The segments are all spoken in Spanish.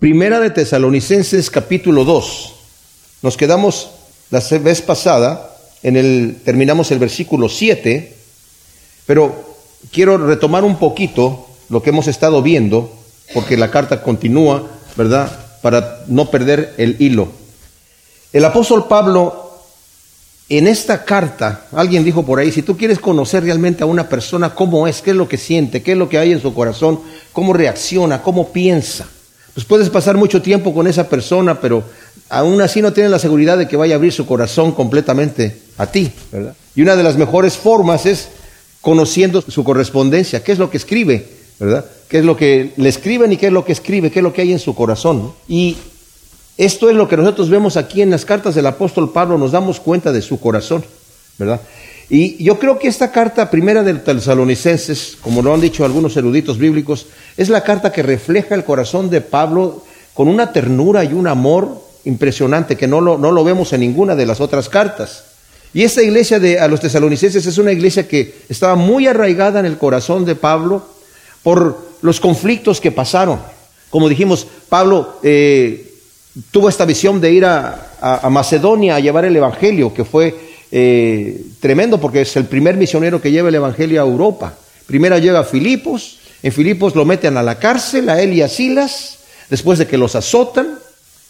Primera de Tesalonicenses capítulo 2. Nos quedamos la vez pasada, en el, terminamos el versículo 7, pero quiero retomar un poquito lo que hemos estado viendo, porque la carta continúa, ¿verdad? Para no perder el hilo. El apóstol Pablo, en esta carta, alguien dijo por ahí, si tú quieres conocer realmente a una persona, cómo es, qué es lo que siente, qué es lo que hay en su corazón, cómo reacciona, cómo piensa pues puedes pasar mucho tiempo con esa persona, pero aún así no tienes la seguridad de que vaya a abrir su corazón completamente a ti, ¿verdad? Y una de las mejores formas es conociendo su correspondencia, qué es lo que escribe, ¿verdad? ¿Qué es lo que le escriben y qué es lo que escribe, qué es lo que hay en su corazón? Y esto es lo que nosotros vemos aquí en las cartas del apóstol Pablo, nos damos cuenta de su corazón, ¿verdad? Y yo creo que esta carta primera del Tesalonicenses, como lo han dicho algunos eruditos bíblicos, es la carta que refleja el corazón de Pablo con una ternura y un amor impresionante que no lo, no lo vemos en ninguna de las otras cartas. Y esta iglesia de a los tesalonicenses es una iglesia que estaba muy arraigada en el corazón de Pablo por los conflictos que pasaron. Como dijimos, Pablo eh, tuvo esta visión de ir a, a Macedonia a llevar el Evangelio, que fue eh, tremendo porque es el primer misionero que lleva el Evangelio a Europa. Primero llega a Filipos, en Filipos lo meten a la cárcel, a él y a Silas, después de que los azotan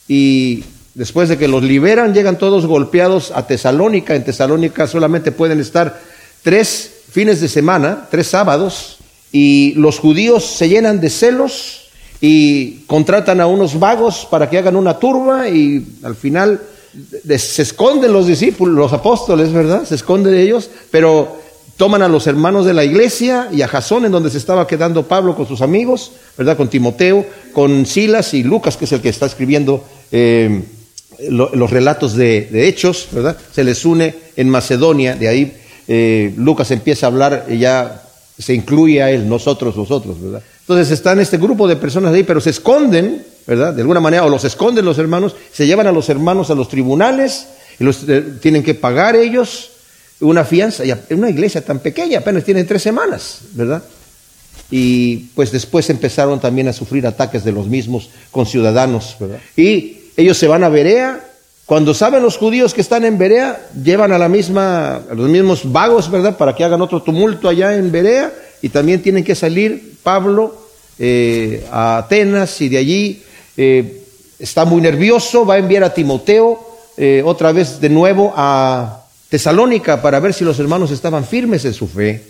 y después de que los liberan, llegan todos golpeados a Tesalónica. En Tesalónica solamente pueden estar tres fines de semana, tres sábados, y los judíos se llenan de celos y contratan a unos vagos para que hagan una turba y al final se esconden los discípulos, los apóstoles, ¿verdad? Se esconden ellos, pero toman a los hermanos de la iglesia y a Jasón, en donde se estaba quedando Pablo con sus amigos, ¿verdad? Con Timoteo, con Silas y Lucas, que es el que está escribiendo eh, los relatos de, Hechos, ¿verdad? Se les une en Macedonia, de ahí eh, Lucas empieza a hablar y ya se incluye a él, nosotros, nosotros, ¿verdad? Entonces están este grupo de personas ahí, pero se esconden ¿verdad? De alguna manera, o los esconden los hermanos, se llevan a los hermanos a los tribunales y los eh, tienen que pagar ellos una fianza. Y una iglesia tan pequeña, apenas tienen tres semanas, ¿verdad? Y pues después empezaron también a sufrir ataques de los mismos conciudadanos, ¿verdad? Y ellos se van a Berea. Cuando saben los judíos que están en Berea, llevan a la misma, a los mismos vagos, ¿verdad? Para que hagan otro tumulto allá en Berea. Y también tienen que salir Pablo eh, a Atenas y de allí eh, está muy nervioso, va a enviar a Timoteo eh, otra vez de nuevo a Tesalónica para ver si los hermanos estaban firmes en su fe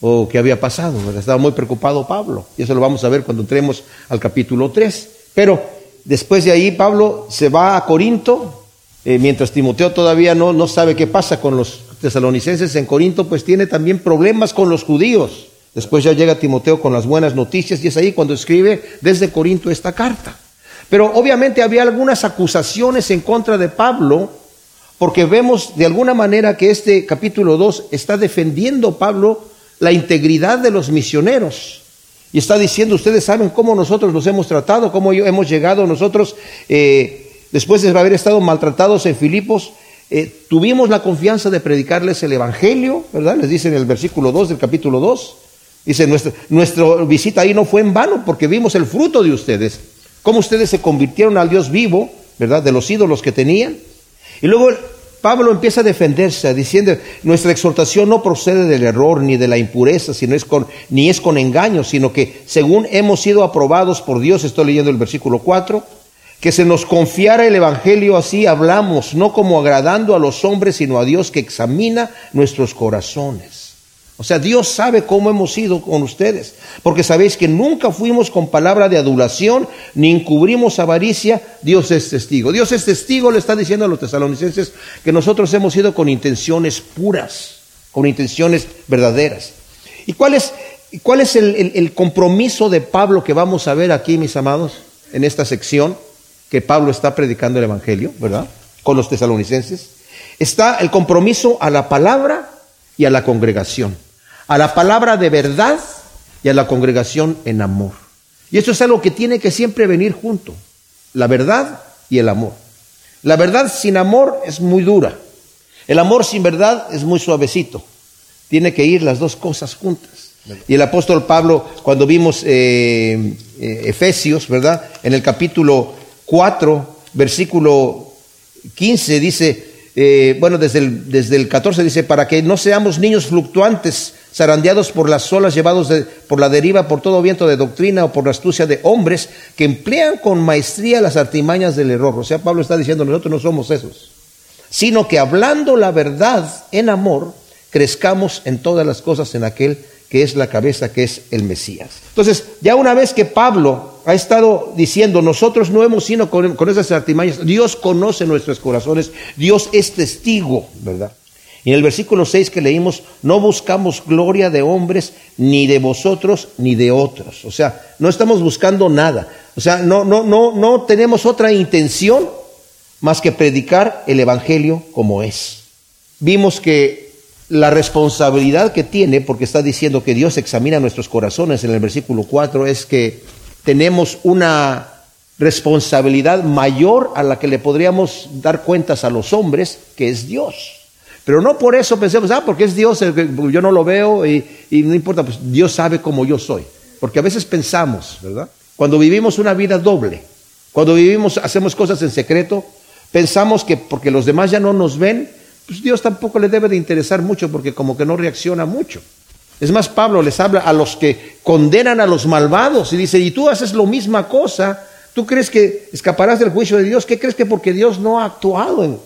o qué había pasado. Estaba muy preocupado Pablo y eso lo vamos a ver cuando entremos al capítulo 3. Pero después de ahí Pablo se va a Corinto, mientras Timoteo todavía no, no sabe qué pasa con los tesalonicenses en Corinto, pues tiene también problemas con los judíos. Después ya llega Timoteo con las buenas noticias y es ahí cuando escribe desde Corinto esta carta. Pero obviamente había algunas acusaciones en contra de Pablo, porque vemos de alguna manera que este capítulo 2 está defendiendo Pablo la integridad de los misioneros. Y está diciendo, ustedes saben cómo nosotros los hemos tratado, cómo hemos llegado nosotros, eh, después de haber estado maltratados en Filipos, eh, tuvimos la confianza de predicarles el Evangelio, ¿verdad? Les dice en el versículo 2 del capítulo 2. Dice, nuestra, visita ahí no fue en vano porque vimos el fruto de ustedes cómo ustedes se convirtieron al Dios vivo, ¿verdad? De los ídolos que tenían. Y luego Pablo empieza a defenderse diciendo, nuestra exhortación no procede del error ni de la impureza, sino es con, ni es con engaño, sino que según hemos sido aprobados por Dios, estoy leyendo el versículo 4, que se nos confiara el Evangelio así hablamos, no como agradando a los hombres, sino a Dios que examina nuestros corazones. O sea, Dios sabe cómo hemos ido con ustedes, porque sabéis que nunca fuimos con palabra de adulación, ni encubrimos avaricia, Dios es testigo. Dios es testigo, le está diciendo a los tesalonicenses que nosotros hemos ido con intenciones puras, con intenciones verdaderas. ¿Y cuál es, cuál es el compromiso de Pablo que vamos a ver aquí, mis amados, en esta sección que Pablo está predicando el Evangelio, ¿verdad? Con los tesalonicenses. Está el compromiso a la palabra y a la congregación a la palabra de verdad y a la congregación en amor. Y eso es algo que tiene que siempre venir junto, la verdad y el amor. La verdad sin amor es muy dura. El amor sin verdad es muy suavecito. Tiene que ir las dos cosas juntas. Y el apóstol Pablo, cuando vimos eh, eh, Efesios, ¿verdad? En el capítulo 4, versículo 15, dice, eh, bueno, desde el, desde el 14 dice, para que no seamos niños fluctuantes, zarandeados por las olas, llevados por la deriva, por todo viento de doctrina o por la astucia de hombres que emplean con maestría las artimañas del error. O sea, Pablo está diciendo, nosotros no somos esos, sino que hablando la verdad en amor, crezcamos en todas las cosas en aquel que es la cabeza, que es el Mesías. Entonces, ya una vez que Pablo ha estado diciendo, nosotros no hemos sido con, con esas artimañas, Dios conoce nuestros corazones, Dios es testigo, ¿verdad? Y en el versículo 6 que leímos, no buscamos gloria de hombres, ni de vosotros, ni de otros. O sea, no estamos buscando nada. O sea, no, no, no, no tenemos otra intención más que predicar el Evangelio como es. Vimos que la responsabilidad que tiene, porque está diciendo que Dios examina nuestros corazones en el versículo 4, es que tenemos una responsabilidad mayor a la que le podríamos dar cuentas a los hombres, que es Dios. Pero no por eso pensemos, ah, porque es Dios, yo no lo veo y, y no importa, pues Dios sabe cómo yo soy. Porque a veces pensamos, ¿verdad? Cuando vivimos una vida doble, cuando vivimos, hacemos cosas en secreto, pensamos que porque los demás ya no nos ven, pues Dios tampoco le debe de interesar mucho porque como que no reacciona mucho. Es más, Pablo les habla a los que condenan a los malvados y dice, y tú haces lo misma cosa, tú crees que escaparás del juicio de Dios, ¿qué crees que porque Dios no ha actuado en,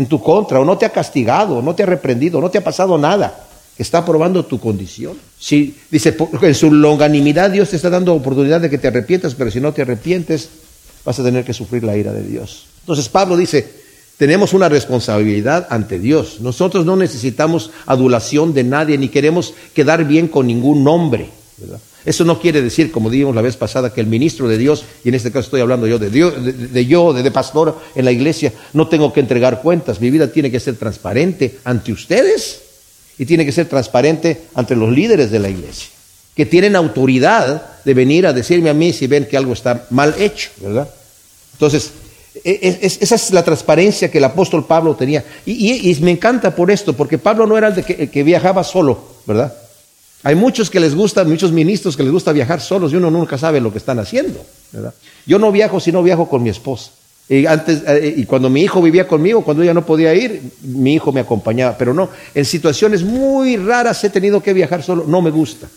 en tu contra o no te ha castigado, o no te ha reprendido, no te ha pasado nada? Está probando tu condición. Si dice, en su longanimidad Dios te está dando oportunidad de que te arrepientas, pero si no te arrepientes, vas a tener que sufrir la ira de Dios. Entonces Pablo dice, tenemos una responsabilidad ante Dios. Nosotros no necesitamos adulación de nadie ni queremos quedar bien con ningún hombre. Eso no quiere decir, como dijimos la vez pasada, que el ministro de Dios, y en este caso estoy hablando yo de, Dios, de, yo, de, de pastor en la iglesia, no tengo que entregar cuentas. Mi vida tiene que ser transparente ante ustedes y tiene que ser transparente ante los líderes de la iglesia, que tienen autoridad de venir a decirme a mí si ven que algo está mal hecho, ¿verdad? Entonces, e, esa es la transparencia que el apóstol Pablo tenía. Y, me encanta por esto, porque Pablo no era el, de que, viajaba solo, ¿verdad? Hay muchos que les gusta, muchos ministros que les gusta viajar solos y uno nunca sabe lo que están haciendo. Yo no viajo si no viajo con mi esposa. Y, antes, eh, y cuando mi hijo vivía conmigo, cuando ella no podía ir, mi hijo me acompañaba. Pero no, en situaciones muy raras he tenido que viajar solo, no me gusta.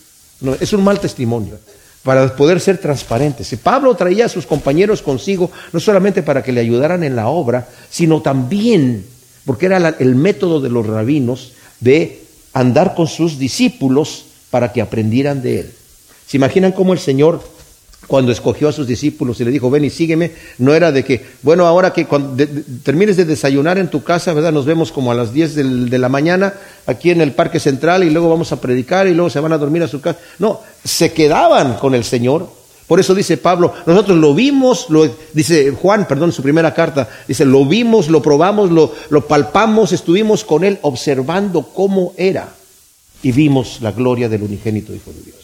Es un mal testimonio para poder ser transparentes. Y Pablo traía a sus compañeros consigo, no solamente para que le ayudaran en la obra, sino también porque era el método de los rabinos de andar con sus discípulos para que aprendieran de él. ¿Se imaginan cómo el Señor cuando escogió a sus discípulos y le dijo, ven y sígueme, no era de que, bueno, ahora que cuando termines de desayunar en tu casa, ¿verdad? Nos vemos como a las 10 de la mañana aquí en el Parque Central y luego vamos a predicar y luego se van a dormir a su casa. No, se quedaban con el Señor. Por eso dice Pablo, nosotros lo vimos, lo, dice Juan, perdón, su primera carta, dice, lo vimos, lo probamos, lo, lo palpamos, estuvimos con él observando cómo era y vimos la gloria del unigénito Hijo de Dios.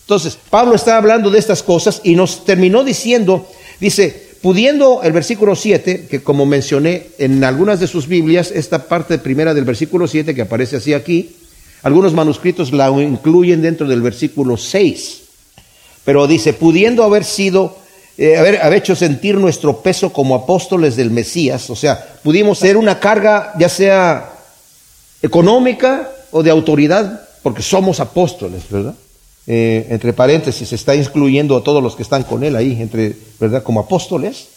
Entonces, Pablo está hablando de estas cosas y nos terminó diciendo, dice, pudiendo el versículo 7, que como mencioné en algunas de sus Biblias, esta parte primera del versículo 7 que aparece así aquí, algunos manuscritos la incluyen dentro del versículo 6, pero dice, pudiendo haber sido, eh, haber, haber hecho sentir nuestro peso como apóstoles del Mesías, o sea, pudimos ser una carga ya sea económica o de autoridad, porque somos apóstoles, ¿verdad? Eh, entre paréntesis, está incluyendo a todos los que están con él ahí, entre, ¿verdad? Como apóstoles,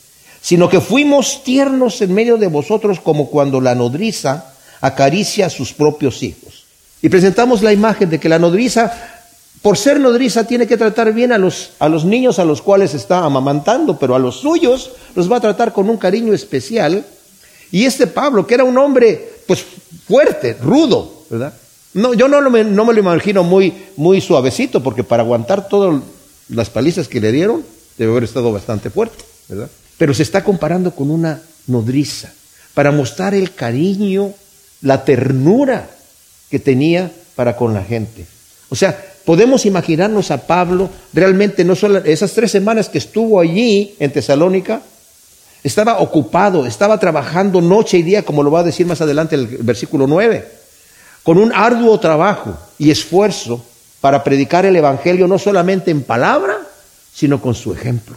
sino que fuimos tiernos en medio de vosotros como cuando la nodriza acaricia a sus propios hijos. Y presentamos la imagen de que la nodriza, por ser nodriza, tiene que tratar bien a los, a los niños a los cuales está amamantando, pero a los suyos los va a tratar con un cariño especial. Y este Pablo, que era un hombre, pues fuerte, rudo, ¿verdad? No, yo no, me, no me lo imagino muy, suavecito, porque para aguantar todas las palizas que le dieron, debe haber estado bastante fuerte, ¿verdad? Pero se está comparando con una nodriza, para mostrar el cariño, la ternura que tenía para con la gente. O sea, podemos imaginarnos a Pablo realmente no solo esas tres semanas que estuvo allí en Tesalónica, estaba ocupado, estaba trabajando noche y día, como lo va a decir más adelante el versículo 9 con un arduo trabajo y esfuerzo para predicar el Evangelio no solamente en palabra, sino con su ejemplo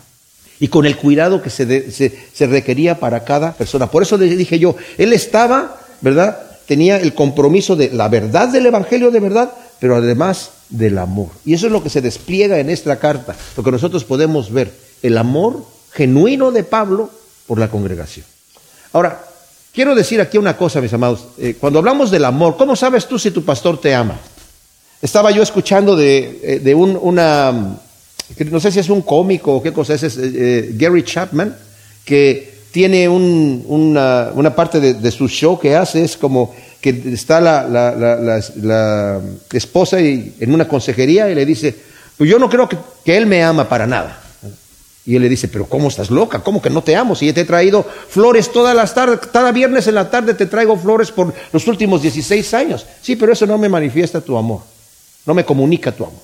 y con el cuidado que se, requería para cada persona. Por eso le dije yo, él estaba, ¿verdad? Tenía el compromiso de la verdad del Evangelio de verdad, pero además del amor. Y eso es lo que se despliega en esta carta, lo que nosotros podemos ver, el amor genuino de Pablo por la congregación. Ahora, quiero decir aquí una cosa, mis amados. Eh, cuando hablamos del amor, ¿cómo sabes tú si tu pastor te ama? Estaba yo escuchando de, eh, un, una, no sé si es un cómico o qué cosa es, es eh, Gary Chapman, que tiene una, parte de, su show que hace, es como que está la, la, esposa en una consejería y le dice, pues yo no creo que, que él me ama para nada. Y él le dice, pero ¿cómo estás loca? ¿Cómo que no te amo? Si yo te he traído flores todas las tardes, cada viernes en la tarde te traigo flores por los últimos 16 años. Sí, pero eso no me manifiesta tu amor, no me comunica tu amor.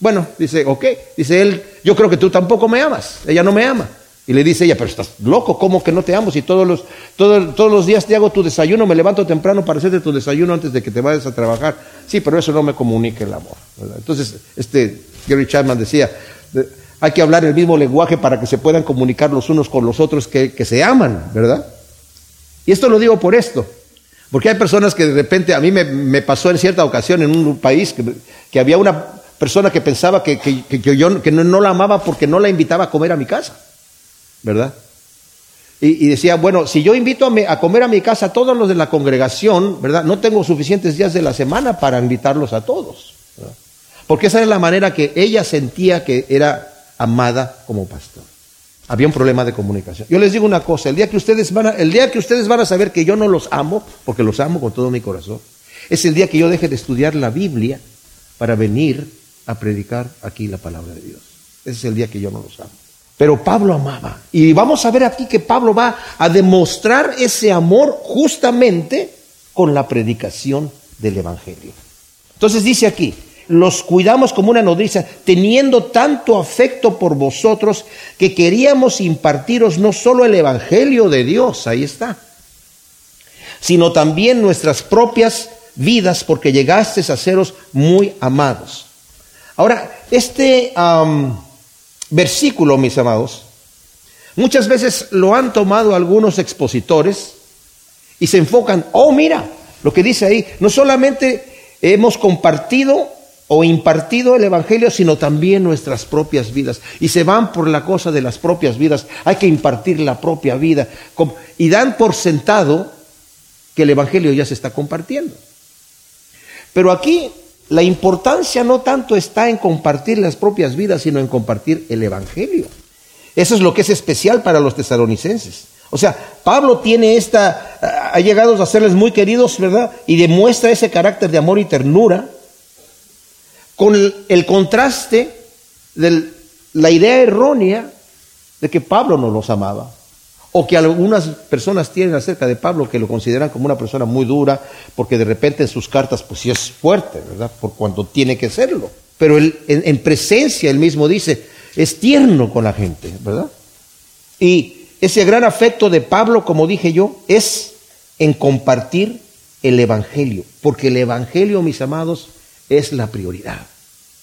Bueno, dice, ok, dice él, yo creo que tú tampoco me amas, ella no me ama. Y le dice ella, pero estás loco, ¿cómo que no te amo? Si todos los, todos, todos los días te hago tu desayuno, me levanto temprano para hacerte tu desayuno antes de que te vayas a trabajar. Sí, pero eso no me comunica el amor. Entonces, este Gary Chapman decía, hay que hablar el mismo lenguaje para que se puedan comunicar los unos con los otros que, se aman, ¿verdad? Y esto lo digo por esto, porque hay personas que de repente, a mí me, pasó en cierta ocasión en un país que, había una persona que pensaba que, yo que no, la amaba porque no la invitaba a comer a mi casa, ¿verdad? Y, decía, bueno, si yo invito a, a, comer a mi casa a todos los de la congregación, ¿verdad? No tengo suficientes días de la semana para invitarlos a todos. Porque esa es la manera que ella sentía que era amada como pastor. Había un problema de comunicación. Yo les digo una cosa, el día que ustedes van a, el día que ustedes van a saber que yo no los amo, porque los amo con todo mi corazón, es el día que yo deje de estudiar la Biblia para venir a predicar aquí la palabra de Dios. Ese es el día que yo no los amo. Pero Pablo amaba. Y vamos a ver aquí que Pablo va a demostrar ese amor justamente con la predicación del Evangelio. Entonces dice aquí, los cuidamos como una nodriza, teniendo tanto afecto por vosotros que queríamos impartiros no solo el Evangelio de Dios, ahí está, sino también nuestras propias vidas, porque llegastes a seros muy amados. Ahora, este versículo, mis amados, muchas veces lo han tomado algunos expositores y se enfocan, oh, mira, lo que dice ahí, no solamente hemos compartido o impartido el Evangelio, sino también nuestras propias vidas. Y se van por la cosa de las propias vidas. Hay que impartir la propia vida. Y dan por sentado que el Evangelio ya se está compartiendo. Pero aquí la importancia no tanto está en compartir las propias vidas, sino en compartir el Evangelio. Eso es lo que es especial para los tesalonicenses. O sea, Pablo tiene esta, ha llegado a serles muy queridos, ¿verdad? Y demuestra ese carácter de amor y ternura con el, contraste de la idea errónea de que Pablo no los amaba, o que algunas personas tienen acerca de Pablo que lo consideran como una persona muy dura, porque de repente en sus cartas pues sí es fuerte, ¿verdad? Por cuanto tiene que serlo. Pero él, en, presencia él mismo dice, es tierno con la gente, ¿verdad? Y ese gran afecto de Pablo, como dije yo, es en compartir el Evangelio, porque el Evangelio, mis amados, es la prioridad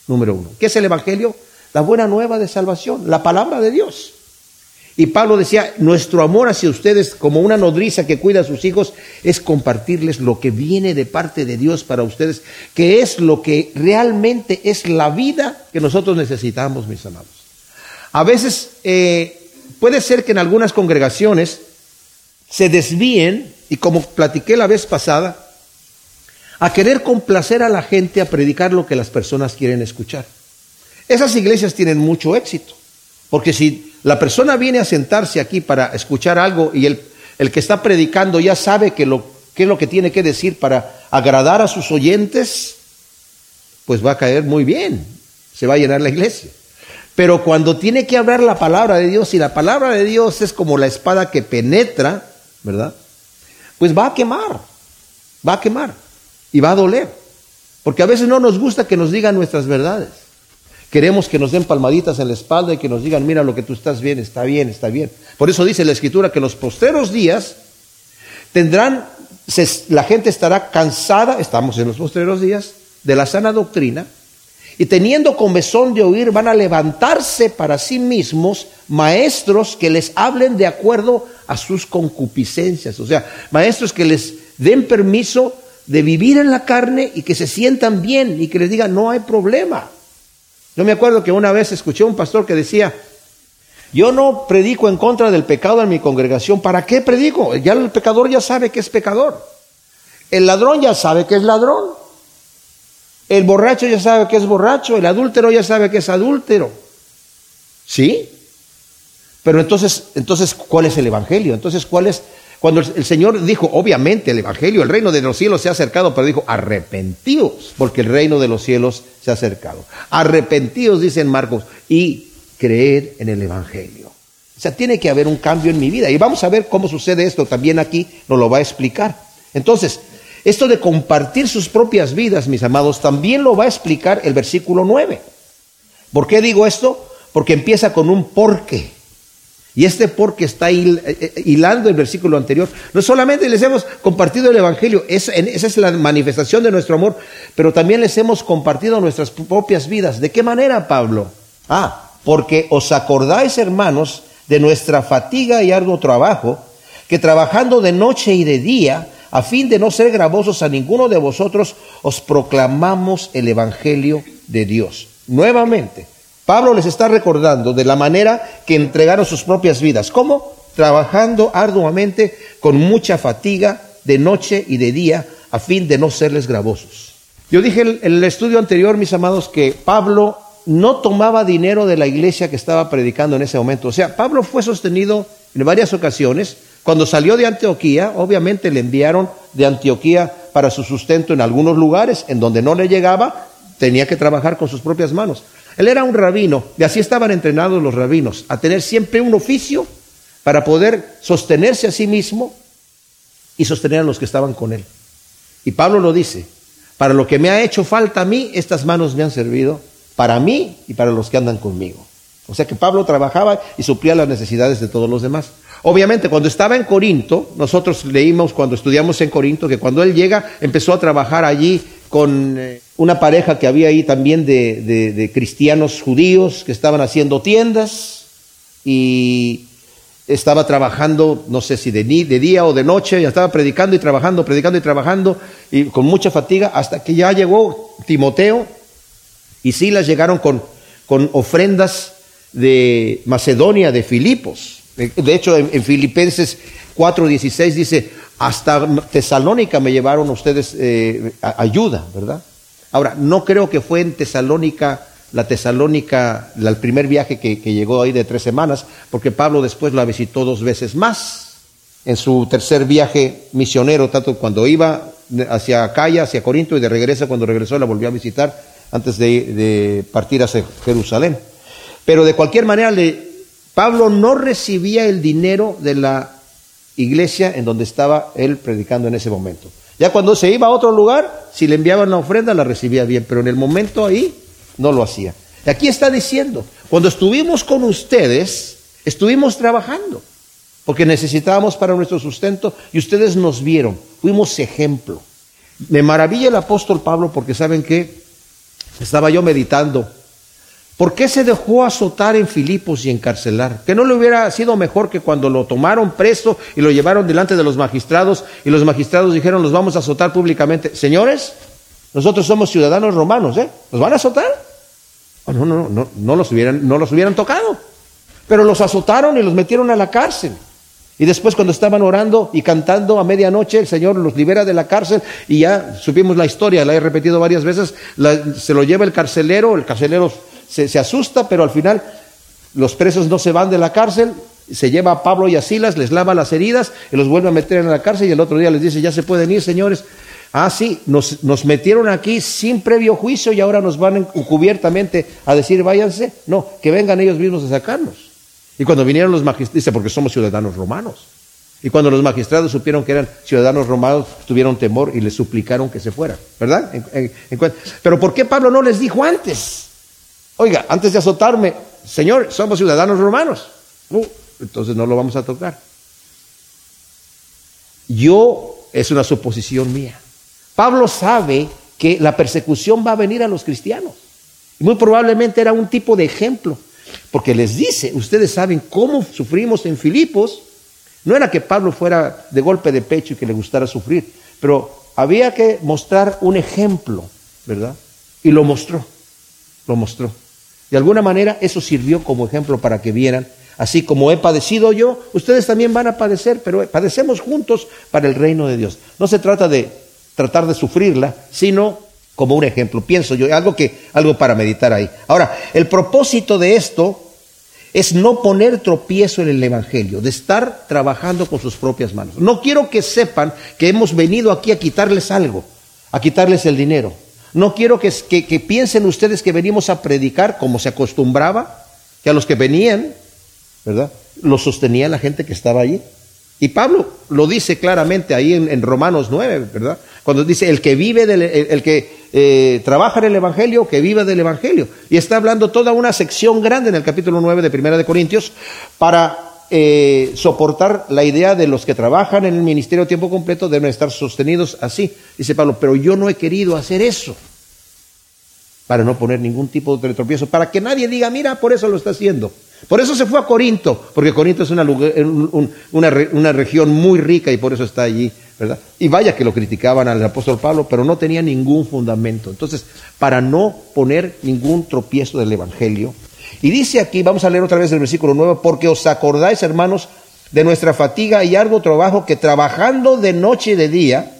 número uno. ¿Qué es el Evangelio? La buena nueva de salvación, la palabra de Dios. Y Pablo decía, nuestro amor hacia ustedes como una nodriza que cuida a sus hijos es compartirles lo que viene de parte de Dios para ustedes, que es lo que realmente es la vida que nosotros necesitamos, mis amados. A veces eh, puede ser que en algunas congregaciones se desvíen, y como platiqué la vez pasada, a querer complacer a la gente a predicar lo que las personas quieren escuchar. Esas iglesias tienen mucho éxito, porque si la persona viene a sentarse aquí para escuchar algo y el, el que está predicando ya sabe que lo, qué es lo que tiene que decir para agradar a sus oyentes, pues va a caer muy bien, se va a llenar la iglesia. Pero cuando tiene que hablar la palabra de Dios y la palabra de Dios es como la espada que penetra, ¿verdad? Pues va a quemar, va a quemar y va a doler. Porque a veces no nos gusta que nos digan nuestras verdades. Queremos que nos den palmaditas en la espalda y que nos digan, mira lo que tú estás bien, está bien, está bien. Por eso dice la escritura que los posteros días tendrán, la gente estará cansada, estamos en los posteros días, de la sana doctrina y teniendo comezón de oír van a levantarse para sí mismos maestros que les hablen de acuerdo a sus concupiscencias, o sea, maestros que les den permiso de vivir en la carne y que se sientan bien y que les digan, no hay problema. Yo me acuerdo que una vez escuché a un pastor que decía, yo no predico en contra del pecado en mi congregación, ¿para qué predico? Ya el pecador ya sabe que es pecador. El ladrón ya sabe que es ladrón. El borracho ya sabe que es borracho, el adúltero ya sabe que es adúltero. ¿Sí? Pero entonces, entonces, ¿cuál es el evangelio? Entonces, ¿cuál es cuando el Señor dijo, obviamente, el Evangelio, el reino de los cielos se ha acercado, pero dijo, arrepentíos, porque el reino de los cielos se ha acercado. Arrepentíos, dicen Marcos, y creer en el Evangelio. O sea, tiene que haber un cambio en mi vida. Y vamos a ver cómo sucede esto también aquí, nos lo va a explicar. Entonces, esto de compartir sus propias vidas, mis amados, también lo va a explicar el versículo 9. ¿Por qué digo esto? Porque empieza con un porque. Y este porque está eh, eh, hilando el versículo anterior. No solamente les hemos compartido el Evangelio, esa es la manifestación de nuestro amor, pero también les hemos compartido nuestras propias vidas. ¿De qué manera, Pablo? Ah, porque os acordáis, hermanos, de nuestra fatiga y arduo trabajo, que trabajando de noche y de día, a fin de no ser gravosos a ninguno de vosotros, os proclamamos el Evangelio de Dios. Nuevamente, Pablo les está recordando de la manera que entregaron sus propias vidas. ¿Cómo? Trabajando arduamente con mucha fatiga de noche y de día a fin de no serles gravosos. Yo dije en el estudio anterior, mis amados, que Pablo no tomaba dinero de la iglesia que estaba predicando en ese momento. O sea, Pablo fue sostenido en varias ocasiones. Cuando salió de Antioquía, obviamente le enviaron de Antioquía para su sustento en algunos lugares, en donde no le llegaba, tenía que trabajar con sus propias manos. Él era un rabino, y así estaban entrenados los rabinos, a tener siempre un oficio para poder sostenerse a sí mismo y sostener a los que estaban con él. Y Pablo lo dice, para lo que me ha hecho falta a mí, estas manos me han servido para mí y para los que andan conmigo. O sea que Pablo trabajaba y suplía las necesidades de todos los demás. Obviamente, cuando estaba en Corinto, nosotros leímos cuando estudiamos en Corinto que cuando él llega empezó a trabajar allí con eh, una pareja que había ahí también de, cristianos judíos que estaban haciendo tiendas y estaba trabajando, no sé si de, de día o de noche, ya estaba predicando y trabajando, predicando y trabajando y con mucha fatiga hasta que ya llegó Timoteo y Silas llegaron con, con ofrendas de Macedonia, de Filipos. De hecho, en, en Filipenses 4:16 dice, hasta Tesalónica me llevaron ustedes eh, ayuda, ¿verdad? Ahora, no creo que fue en Tesalónica, la Tesalónica, el primer viaje que, llegó ahí de tres semanas, porque Pablo después la visitó dos veces más. En su tercer viaje misionero, tanto cuando iba hacia Acaya, hacia Corinto, y de regreso, cuando regresó, la volvió a visitar antes de, partir hacia Jerusalén. Pero de cualquier manera, Pablo no recibía el dinero de la iglesia en donde estaba él predicando en ese momento. Ya cuando se iba a otro lugar, si le enviaban la ofrenda, la recibía bien, pero en el momento ahí no lo hacía. Y aquí está diciendo, cuando estuvimos con ustedes, estuvimos trabajando, porque necesitábamos para nuestro sustento y ustedes nos vieron, fuimos ejemplo. Me maravilla el apóstol Pablo porque saben que estaba yo meditando ¿Por qué se dejó azotar en Filipos y encarcelar? ¿Que no le hubiera sido mejor que cuando lo tomaron preso y lo llevaron delante de los magistrados y los magistrados dijeron, los vamos a azotar públicamente? Señores, nosotros somos ciudadanos romanos, ¿eh? ¿Nos van a azotar? Oh, no, no, no, no, los hubieran, no los hubieran tocado. Pero los azotaron y los metieron a la cárcel. Y después cuando estaban orando y cantando a medianoche, el Señor los libera de la cárcel y ya supimos la historia, la he repetido varias veces, se lo lleva el carcelero, el carcelero se, asusta, pero al final los presos no se van de la cárcel, se lleva a Pablo y a Silas, les lava las heridas y los vuelve a meter en la cárcel y el otro día les dice, ya se pueden ir, señores. Ah, sí, nos, nos metieron aquí sin previo juicio y ahora nos van encubiertamente a decir, váyanse. No, que vengan ellos mismos a sacarnos. Y cuando vinieron los magistrados, dice, porque somos ciudadanos romanos. Y cuando los magistrados supieron que eran ciudadanos romanos, tuvieron temor y les suplicaron que se fueran, ¿verdad? Pero ¿por qué Pablo no les dijo antes? Oiga, antes de azotarme, Señor, somos ciudadanos romanos. Uh, entonces no lo vamos a tocar. Yo, es una suposición mía. Pablo sabe que la persecución va a venir a los cristianos. Y muy probablemente era un tipo de ejemplo, porque les dice, ustedes saben cómo sufrimos en Filipos. No era que Pablo fuera de golpe de pecho y que le gustara sufrir, pero había que mostrar un ejemplo, ¿verdad? Y lo mostró, lo mostró. De alguna manera eso sirvió como ejemplo para que vieran, así como he padecido yo, ustedes también van a padecer, pero padecemos juntos para el reino de Dios. No se trata de tratar de sufrirla, sino como un ejemplo, pienso yo, algo que algo para meditar ahí. Ahora, el propósito de esto es no poner tropiezo en el evangelio, de estar trabajando con sus propias manos. No quiero que sepan que hemos venido aquí a quitarles algo, a quitarles el dinero. No quiero que, que, piensen ustedes que venimos a predicar como se acostumbraba, que a los que venían, ¿verdad? Los sostenía la gente que estaba allí. Y Pablo lo dice claramente ahí en, Romanos 9, ¿verdad? Cuando dice, el que vive, del, el, que eh, trabaja en el Evangelio, que viva del Evangelio. Y está hablando toda una sección grande en el capítulo 9 de Primera de Corintios para eh, soportar la idea de los que trabajan en el ministerio a tiempo completo deben estar sostenidos así. Dice Pablo, pero yo no he querido hacer eso para no poner ningún tipo de tropiezo, para que nadie diga, mira, por eso lo está haciendo. Por eso se fue a Corinto, porque Corinto es una, una, región muy rica y por eso está allí, ¿verdad? Y vaya que lo criticaban al apóstol Pablo, pero no tenía ningún fundamento. Entonces, para no poner ningún tropiezo del Evangelio, y dice aquí, vamos a leer otra vez el versículo 9, porque os acordáis, hermanos, de nuestra fatiga y arduo trabajo que trabajando de noche y de día,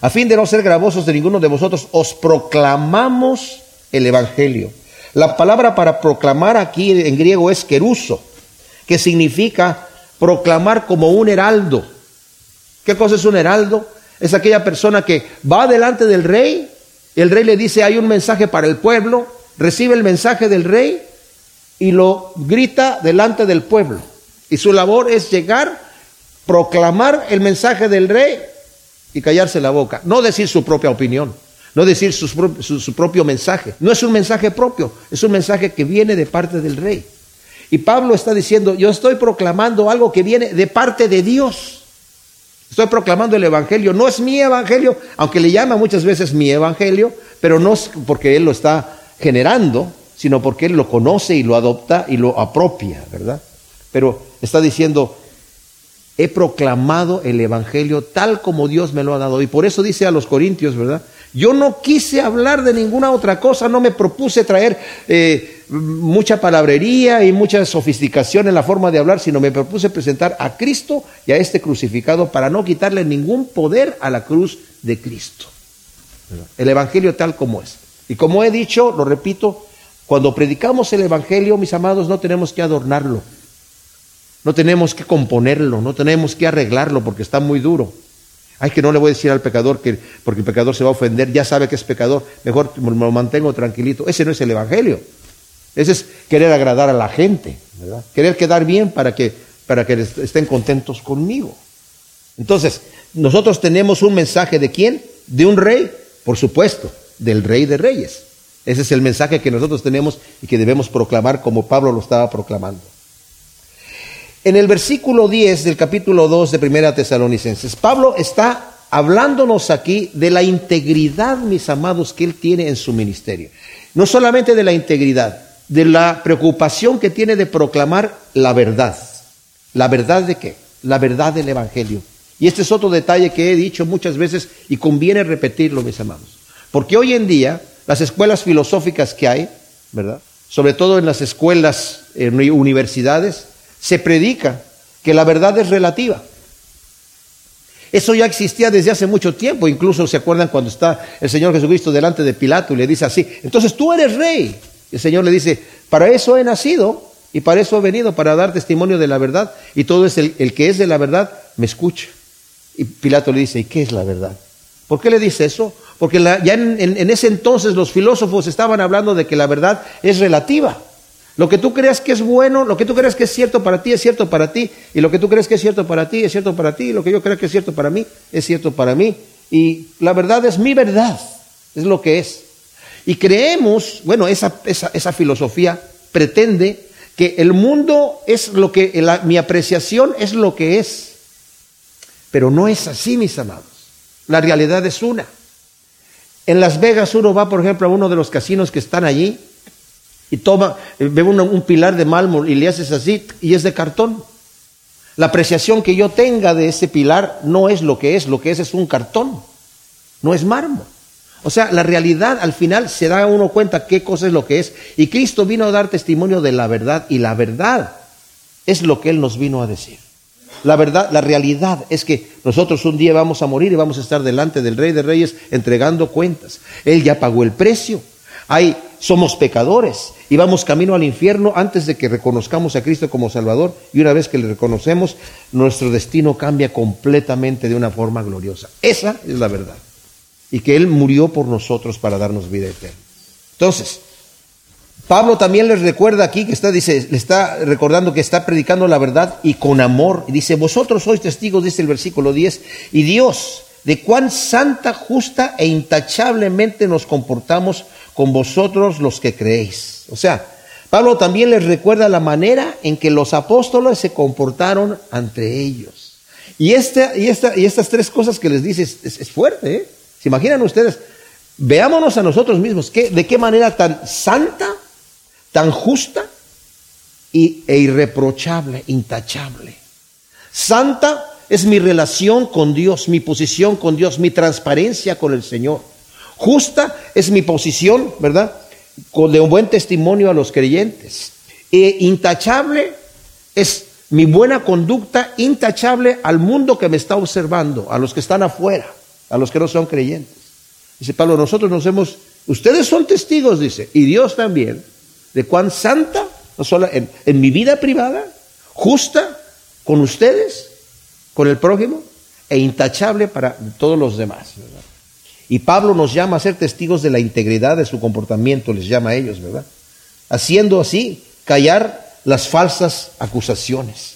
a fin de no ser gravosos de ninguno de vosotros, os proclamamos el Evangelio. La palabra para proclamar aquí en griego es queruso, que significa proclamar como un heraldo. ¿Qué cosa es un heraldo? Es aquella persona que va delante del rey, y el rey le dice, hay un mensaje para el pueblo, recibe el mensaje del rey y lo grita delante del pueblo. Y su labor es llegar, proclamar el mensaje del rey y callarse la boca, no decir su propia opinión, no decir su, propio mensaje. No es un mensaje propio, es un mensaje que viene de parte del rey. Y Pablo está diciendo, yo estoy proclamando algo que viene de parte de Dios. Estoy proclamando el Evangelio. No es mi Evangelio, aunque le llama muchas veces mi Evangelio, pero no es porque él lo está generando, sino porque él lo conoce y lo adopta y lo apropia, ¿verdad? Pero está diciendo, he proclamado el Evangelio tal como Dios me lo ha dado. Y por eso dice a los Corintios, ¿verdad? Yo no quise hablar de ninguna otra cosa, no me propuse traer eh, mucha palabrería y mucha sofisticación en la forma de hablar, sino me propuse presentar a Cristo y a este crucificado para no quitarle ningún poder a la cruz de Cristo. El Evangelio tal como es. Y como he dicho, lo repito, cuando predicamos el Evangelio, mis amados, no tenemos que adornarlo, no tenemos que componerlo, no tenemos que arreglarlo porque está muy duro. Ay, que no le voy a decir al pecador que porque el pecador se va a ofender, ya sabe que es pecador, mejor me lo mantengo tranquilito. Ese no es el Evangelio. Ese es querer agradar a la gente. Querer quedar bien para que, para que estén contentos conmigo. Entonces, nosotros tenemos un mensaje de quién? De un rey, por supuesto del Rey de Reyes. Ese es el mensaje que nosotros tenemos y que debemos proclamar como Pablo lo estaba proclamando. En el versículo 10 del capítulo 2 de Primera Tesalonicenses, Pablo está hablándonos aquí de la integridad, mis amados, que él tiene en su ministerio. No solamente de la integridad, de la preocupación que tiene de proclamar la verdad. ¿La verdad de qué? La verdad del Evangelio. Y este es otro detalle que he dicho muchas veces y conviene repetirlo, mis amados. Porque hoy en día las escuelas filosóficas que hay, ¿verdad? Sobre todo en las escuelas, universidades, se predica que la verdad es relativa. Eso ya existía desde hace mucho tiempo, incluso se acuerdan cuando está el Señor Jesucristo delante de Pilato y le dice así, entonces tú eres rey. el Señor le dice, para eso he nacido y para eso he venido, para dar testimonio de la verdad. Y todo es el, el que es de la verdad, me escucha. Y Pilato le dice, ¿y qué es la verdad? ¿Por qué le dice eso? Porque ya en, ese entonces los filósofos estaban hablando de que la verdad es relativa. Lo que tú creas que es bueno, lo que tú creas que es cierto para ti, es cierto para ti. Y lo que tú crees que es cierto para ti, es cierto para ti. Y lo que yo creo que es cierto para mí, es cierto para mí. Y la verdad es mi verdad, es lo que es. Y creemos, bueno, esa, esa, filosofía pretende que el mundo es lo que, mi apreciación es lo que es. Pero no es así, mis amados. La realidad es una. En Las Vegas uno va, por ejemplo, a uno de los casinos que están allí y toma, ve un pilar de mármol y le haces así y es de cartón. La apreciación que yo tenga de ese pilar no es lo que es, lo que es es un cartón, no es mármol. O sea, la realidad al final se da uno cuenta qué cosa es lo que es. Y Cristo vino a dar testimonio de la verdad y la verdad es lo que Él nos vino a decir. La verdad, la realidad es que nosotros un día vamos a morir y vamos a estar delante del Rey de Reyes entregando cuentas. Él ya pagó el precio. Hay, somos pecadores y vamos camino al infierno antes de que reconozcamos a Cristo como Salvador y una vez que le reconocemos, nuestro destino cambia completamente de una forma gloriosa. Esa es la verdad. Y que Él murió por nosotros para darnos vida eterna. Entonces, Pablo también les recuerda aquí que está, dice, le está recordando que está predicando la verdad y con amor. Dice, vosotros sois testigos, dice el versículo 10, y Dios, de cuán santa, justa e intachablemente nos comportamos con vosotros los que creéis. O sea, Pablo también les recuerda la manera en que los apóstoles se comportaron entre ellos. Y, esta, y, y estas tres cosas que les dice es, fuerte. ¿eh? ¿Se imaginan ustedes? Veámonos a nosotros mismos, ¿de qué manera tan santa tan justa y, e irreprochable, intachable. Santa es mi relación con Dios, mi posición con Dios, mi transparencia con el Señor. Justa es mi posición, ¿verdad? Con, de un buen testimonio a los creyentes. E intachable es mi buena conducta, intachable al mundo que me está observando, a los que están afuera, a los que no son creyentes. Dice Pablo, nosotros nos hemos, ustedes son testigos, dice, y Dios también, de cuán santa, no solo en, mi vida privada, justa con ustedes, con el prójimo, e intachable para todos los demás. Y Pablo nos llama a ser testigos de la integridad de su comportamiento, les llama a ellos, ¿verdad? Haciendo así callar las falsas acusaciones.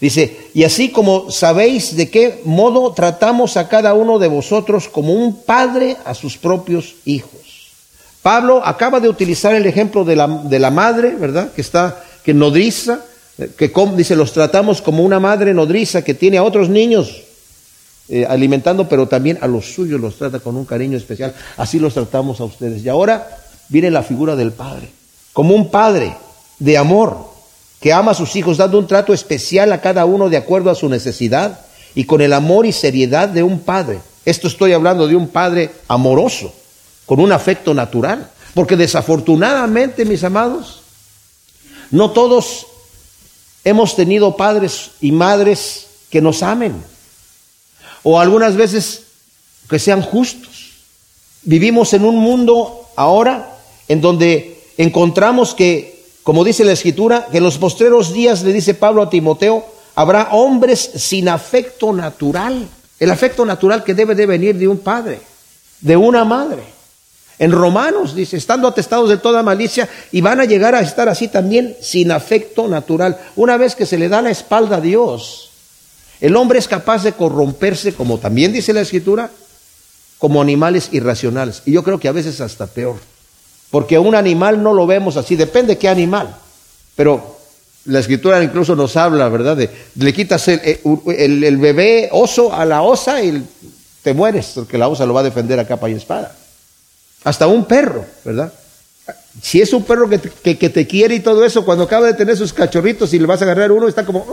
Dice, y así como sabéis de qué modo tratamos a cada uno de vosotros como un padre a sus propios hijos. Pablo acaba de utilizar el ejemplo de la, de la madre, ¿verdad? Que está, que nodriza, que dice, los tratamos como una madre nodriza que tiene a otros niños eh, alimentando, pero también a los suyos los trata con un cariño especial. Así los tratamos a ustedes. Y ahora viene la figura del padre, como un padre de amor, que ama a sus hijos, dando un trato especial a cada uno de acuerdo a su necesidad y con el amor y seriedad de un padre. Esto estoy hablando de un padre amoroso con un afecto natural. Porque desafortunadamente, mis amados, no todos hemos tenido padres y madres que nos amen. O algunas veces que sean justos. Vivimos en un mundo ahora en donde encontramos que, como dice la escritura, que en los postreros días, le dice Pablo a Timoteo, habrá hombres sin afecto natural. El afecto natural que debe de venir de un padre, de una madre. En Romanos dice, estando atestados de toda malicia y van a llegar a estar así también sin afecto natural. Una vez que se le da la espalda a Dios, el hombre es capaz de corromperse, como también dice la escritura, como animales irracionales. Y yo creo que a veces hasta peor. Porque un animal no lo vemos así, depende qué animal. Pero la escritura incluso nos habla, ¿verdad? De, le quitas el, el, bebé oso a la osa y te mueres, porque la osa lo va a defender a capa y espada. Hasta un perro, ¿verdad? Si es un perro que te, te quiere y todo eso, cuando acaba de tener sus cachorritos y le vas a agarrar uno, está como,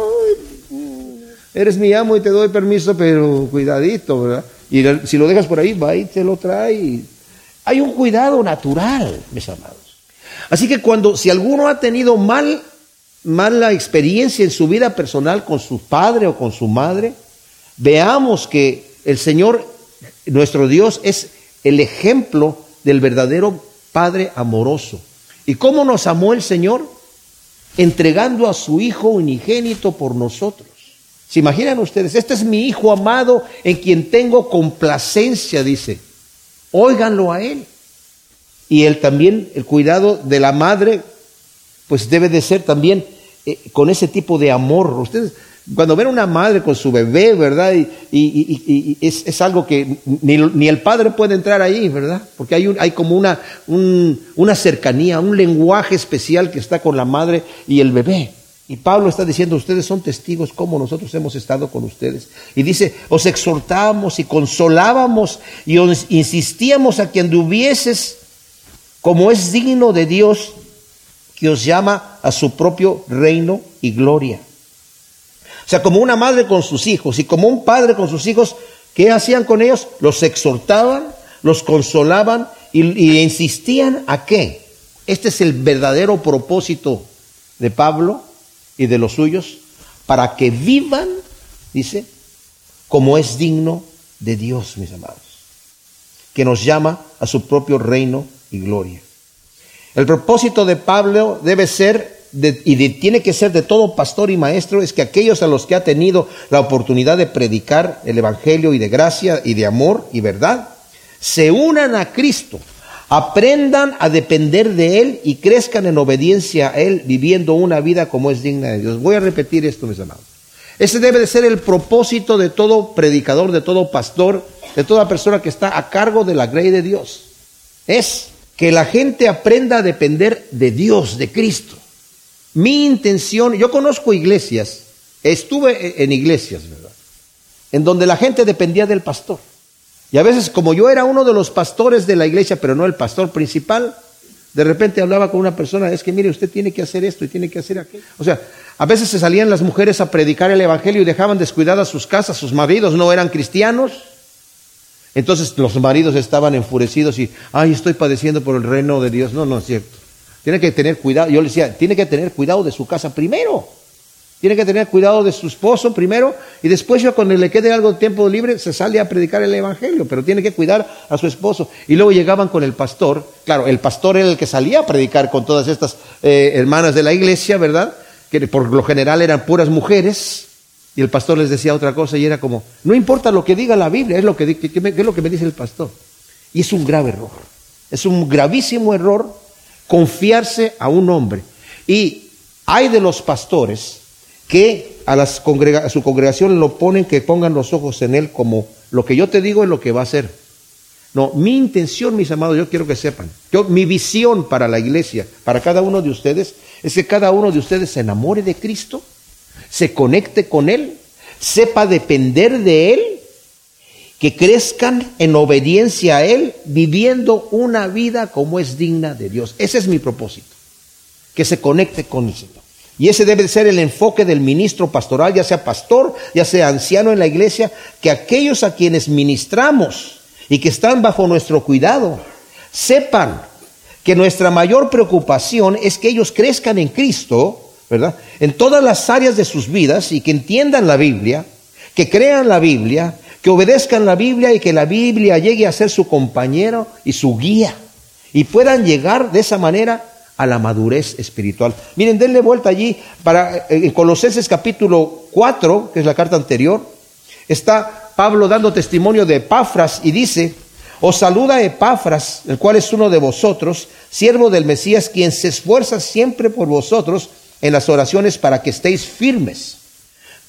eres mi amo y te doy permiso, pero cuidadito, ¿verdad? Y si lo dejas por ahí, va y te lo trae. Hay un cuidado natural, mis amados. Así que cuando, si alguno ha tenido mal, mala experiencia en su vida personal con su padre o con su madre, veamos que el Señor, nuestro Dios, es el ejemplo del verdadero Padre amoroso. ¿Y cómo nos amó el Señor? Entregando a su Hijo unigénito por nosotros. ¿Se imaginan ustedes? Este es mi Hijo amado en quien tengo complacencia, dice. Óiganlo a Él. Y Él también, el cuidado de la madre, pues debe de ser también eh, con ese tipo de amor. Ustedes, cuando ven una madre con su bebé, ¿verdad? Y, es, algo que ni, el padre puede entrar ahí, ¿verdad? Porque hay, hay como una, una cercanía, un lenguaje especial que está con la madre y el bebé. Y Pablo está diciendo, ustedes son testigos como nosotros hemos estado con ustedes. Y dice, os exhortábamos y consolábamos y os insistíamos a que anduvieses como es digno de Dios que os llama a su propio reino y gloria. Sea, como una madre con sus hijos y como un padre con sus hijos, ¿qué hacían con ellos? Los exhortaban, los consolaban y, y insistían a qué. Este es el verdadero propósito de Pablo y de los suyos, para que vivan, dice, como es digno de Dios, mis amados, que nos llama a su propio reino y gloria. El propósito de Pablo debe ser y tiene que ser de todo pastor y maestro es que aquellos a los que ha tenido la oportunidad de predicar el Evangelio y de gracia y de amor y verdad, se unan a Cristo aprendan a depender de Él y crezcan en obediencia a Él, viviendo una vida como es digna de Dios. Voy a repetir esto, mis amados. Ese debe de ser el propósito de todo predicador, de todo pastor, de toda persona que está a cargo de la grey de Dios. Es que la gente aprenda a depender de Dios, de Cristo. Mi intención, yo conozco iglesias, estuve en iglesias, ¿verdad? En donde la gente dependía del pastor. Y a veces, como yo era uno de los pastores de la iglesia, pero no el pastor principal, de repente hablaba con una persona, es que mire, usted tiene que hacer esto y tiene que hacer aquello. O sea, a veces se salían las mujeres a predicar el Evangelio y dejaban descuidadas sus casas, sus maridos no eran cristianos. Entonces los maridos estaban enfurecidos y, ay, estoy padeciendo por el reino de Dios. No, no es cierto. Tiene que tener cuidado. Yo le decía, tiene que tener cuidado de su casa primero. Tiene que tener cuidado de su esposo primero y después ya cuando le quede algo de tiempo libre se sale a predicar el Evangelio, pero tiene que cuidar a su esposo. Y luego llegaban con el pastor, claro, el pastor era el que salía a predicar con todas estas eh, hermanas de la iglesia, ¿verdad? Que por lo general eran puras mujeres y el pastor les decía otra cosa y era como, no importa lo que diga la Biblia, es lo que, es lo que me dice el pastor. Y es un grave error, es un gravísimo error confiarse a un hombre. Y hay de los pastores que a, las a su congregación lo ponen, que pongan los ojos en él como lo que yo te digo es lo que va a hacer. No, mi intención, mis amados, yo quiero que sepan, yo, mi visión para la iglesia, para cada uno de ustedes, es que cada uno de ustedes se enamore de Cristo, se conecte con Él, sepa depender de Él, que crezcan en obediencia a Él, viviendo una vida como es digna de Dios. Ese es mi propósito, que se conecte con el Señor. Y ese debe ser el enfoque del ministro pastoral, ya sea pastor, ya sea anciano en la iglesia, que aquellos a quienes ministramos y que están bajo nuestro cuidado, sepan que nuestra mayor preocupación es que ellos crezcan en Cristo, ¿verdad? En todas las áreas de sus vidas y que entiendan la Biblia, que crean la Biblia, que obedezcan la Biblia y que la Biblia llegue a ser su compañero y su guía. Y puedan llegar de esa manera a la madurez espiritual. Miren, denle vuelta allí para eh, en Colosenses capítulo 4, que es la carta anterior, está Pablo dando testimonio de Epafras y dice, os saluda Epafras, el cual es uno de vosotros, siervo del Mesías, quien se esfuerza siempre por vosotros en las oraciones para que estéis firmes,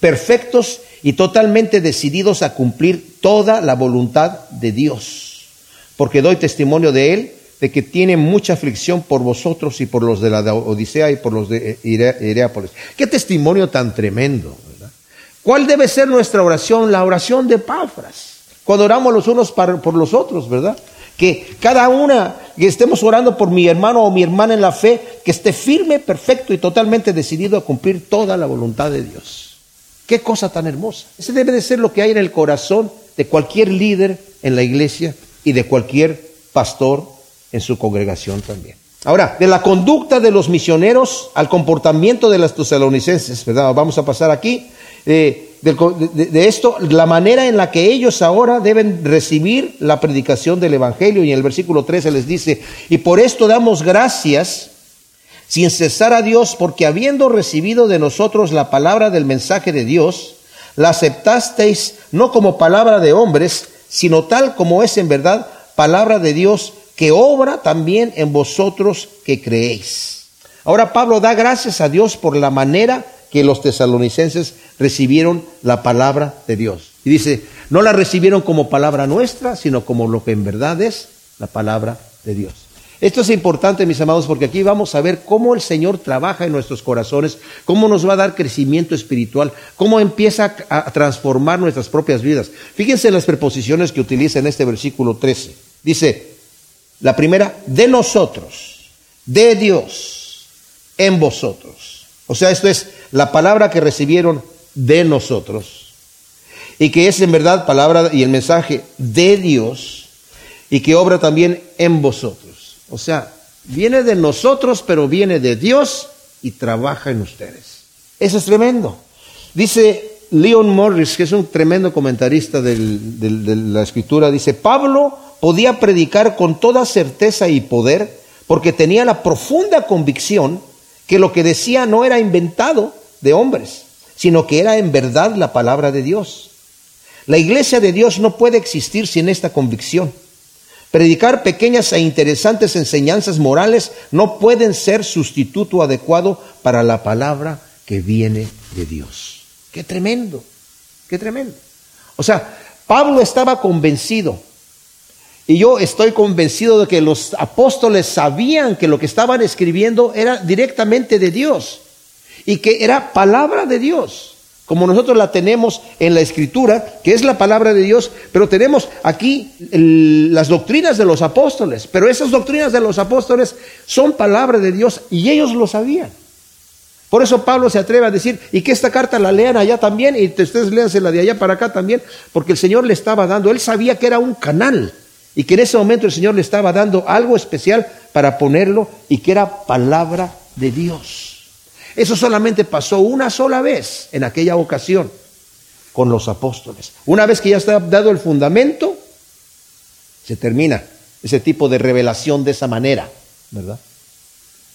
perfectos y totalmente decididos a cumplir toda la voluntad de Dios. Porque doy testimonio de él de que tiene mucha aflicción por vosotros y por los de la Odisea y por los de Ireápolis. Qué testimonio tan tremendo. ¿Cuál debe ser nuestra oración? La oración de Páfras. Cuando oramos los unos por los otros, ¿verdad? Que cada una, que estemos orando por mi hermano o mi hermana en la fe, que esté firme, perfecto y totalmente decidido a cumplir toda la voluntad de Dios. Qué cosa tan hermosa. Ese debe de ser lo que hay en el corazón de cualquier líder en la iglesia y de cualquier pastor en su congregación también. Ahora, de la conducta de los misioneros al comportamiento de los tesalonicenses, ¿verdad? Vamos a pasar aquí. Eh, de, esto, la manera en la que ellos ahora deben recibir la predicación del Evangelio. Y en el versículo 13 les dice, y por esto damos gracias sin cesar a Dios, porque habiendo recibido de nosotros la palabra del mensaje de Dios, la aceptasteis no como palabra de hombres, sino tal como es en verdad palabra de Dios que obra también en vosotros que creéis. Ahora Pablo da gracias a Dios por la manera que los tesalonicenses recibieron la palabra de Dios. Y dice, no la recibieron como palabra nuestra, sino como lo que en verdad es la palabra de Dios. Esto es importante, mis amados, porque aquí vamos a ver cómo el Señor trabaja en nuestros corazones, cómo nos va a dar crecimiento espiritual, cómo empieza a transformar nuestras propias vidas. Fíjense en las preposiciones que utiliza en este versículo 13. Dice, la primera, de nosotros, de Dios, en vosotros. O sea, esto es la palabra que recibieron de nosotros y que es en verdad palabra y el mensaje de Dios y que obra también en vosotros. O sea, viene de nosotros, pero viene de Dios y trabaja en ustedes. Eso es tremendo. Dice Leon Morris, que es un tremendo comentarista de la escritura, dice, Pablo podía predicar con toda certeza y poder porque tenía la profunda convicción que lo que decía no era inventado de hombres, sino que era en verdad la palabra de Dios. La iglesia de Dios no puede existir sin esta convicción. Predicar pequeñas e interesantes enseñanzas morales no pueden ser sustituto adecuado para la palabra que viene de Dios. Qué tremendo, qué tremendo. O sea, Pablo estaba convencido, y yo estoy convencido de que los apóstoles sabían que lo que estaban escribiendo era directamente de Dios y que era palabra de Dios como nosotros la tenemos en la escritura, que es la palabra de Dios, pero tenemos aquí las doctrinas de los apóstoles, pero esas doctrinas de los apóstoles son palabra de Dios y ellos lo sabían. Por eso Pablo se atreve a decir, y que esta carta la lean allá también, y ustedes léanse la de allá para acá también, porque el Señor le estaba dando, él sabía que era un canal, y que en ese momento el Señor le estaba dando algo especial para ponerlo, y que era palabra de Dios. Eso solamente pasó una sola vez en aquella ocasión con los apóstoles. Una vez que ya está dado el fundamento, se termina ese tipo de revelación de esa manera, ¿verdad?